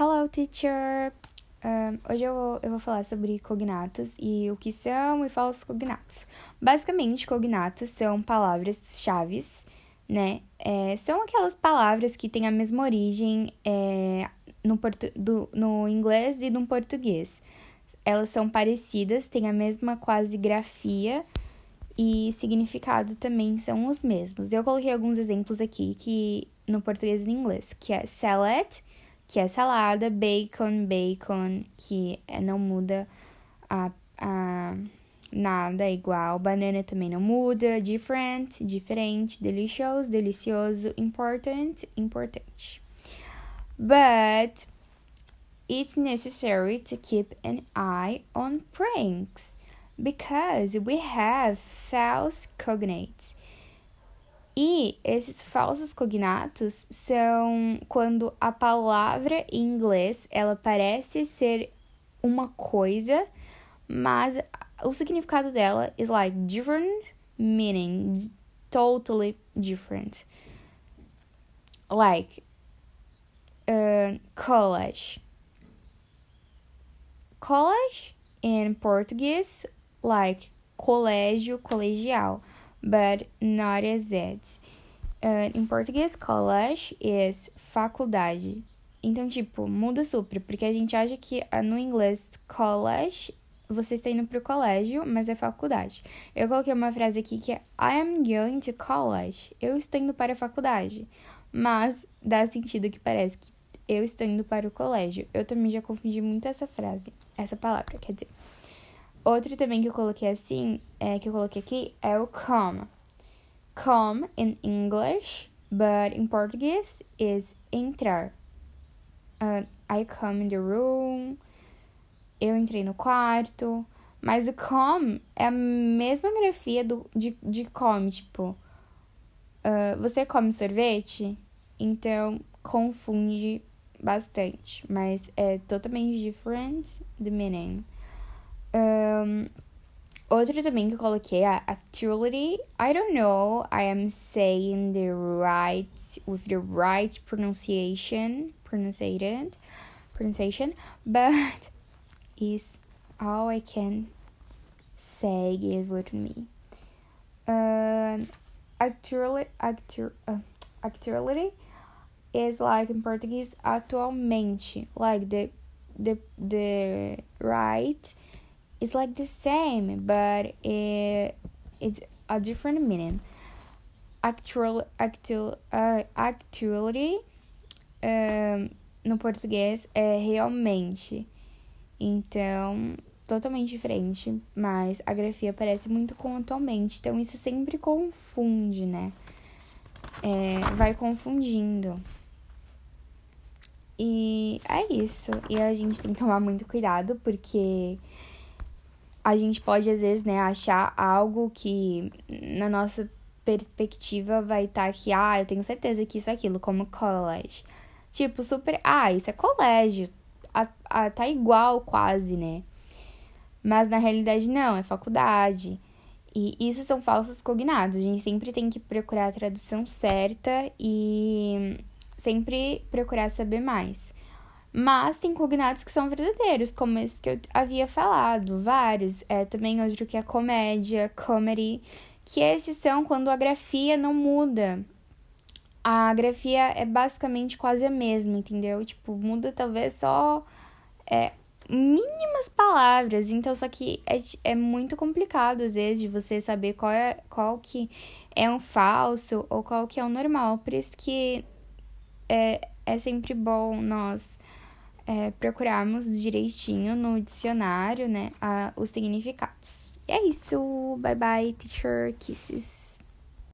Hello, teacher! Um, hoje eu vou, eu vou falar sobre cognatos e o que são e falsos cognatos. Basicamente, cognatos são palavras-chave, né? É, são aquelas palavras que têm a mesma origem é, no, do, no inglês e no português. Elas são parecidas, têm a mesma quase grafia e significado também são os mesmos. Eu coloquei alguns exemplos aqui que no português e no inglês, que é salad, que é salada, bacon, bacon, que é, não muda a, a nada é igual, banana também não muda, different, diferente, delicious, delicioso, important, importante. But it's necessary to keep an eye on pranks because we have false cognates. E esses falsos cognatos são quando a palavra em inglês ela parece ser uma coisa, mas o significado dela is like different meaning, totally different. Like uh, college. College in Portuguese like colégio, colegial, but not as it. Uh, em português, college is faculdade. Então, tipo, muda super, porque a gente acha que uh, no inglês college você está indo pro colégio, mas é faculdade. Eu coloquei uma frase aqui que é I am going to college. Eu estou indo para a faculdade. Mas dá sentido que parece que eu estou indo para o colégio. Eu também já confundi muito essa frase, essa palavra, quer dizer. Outro também que eu coloquei assim, é, que eu coloquei aqui, é o come. Come in English, but in Portuguese is entrar. Uh, I come in the room. Eu entrei no quarto. Mas o come é a mesma grafia do, de, de come, tipo. Uh, você come sorvete? Então confunde bastante. Mas é totalmente different the meaning. Um, outro também que eu coloquei é actuality. I don't know I am saying the right with the right pronunciation, pronunciated, pronunciation, but is all I can say give with me. Um, actuality, actu, uh, actuality is like in Portuguese atualmente, like the the the right it's like the same, but it, it's a different meaning. Actual, actual, uh, actually, um, no português é realmente. Então, totalmente diferente, mas a grafia parece muito com atualmente. Então, isso sempre confunde, né? É, vai confundindo. E é isso. E a gente tem que tomar muito cuidado, porque a gente pode, às vezes, né, achar algo que na nossa perspectiva vai estar tá aqui, ah, eu tenho certeza que isso é aquilo, como college. Tipo, super, ah, isso é colégio, a, a, tá igual quase, né? Mas na realidade não, é faculdade. E isso são falsos cognados. A gente sempre tem que procurar a tradução certa e sempre procurar saber mais. Mas tem cognatos que são verdadeiros, como esse que eu havia falado, vários. É também outro que é comédia, comedy, que esses são quando a grafia não muda. A grafia é basicamente quase a mesma, entendeu? Tipo, muda talvez só é, mínimas palavras. Então, só que é, é muito complicado, às vezes, de você saber qual, é, qual que é um falso ou qual que é o normal. Por isso que é, é sempre bom nós é, procurarmos direitinho no dicionário, né, a, os significados. E é isso. Bye bye, teacher. Kisses.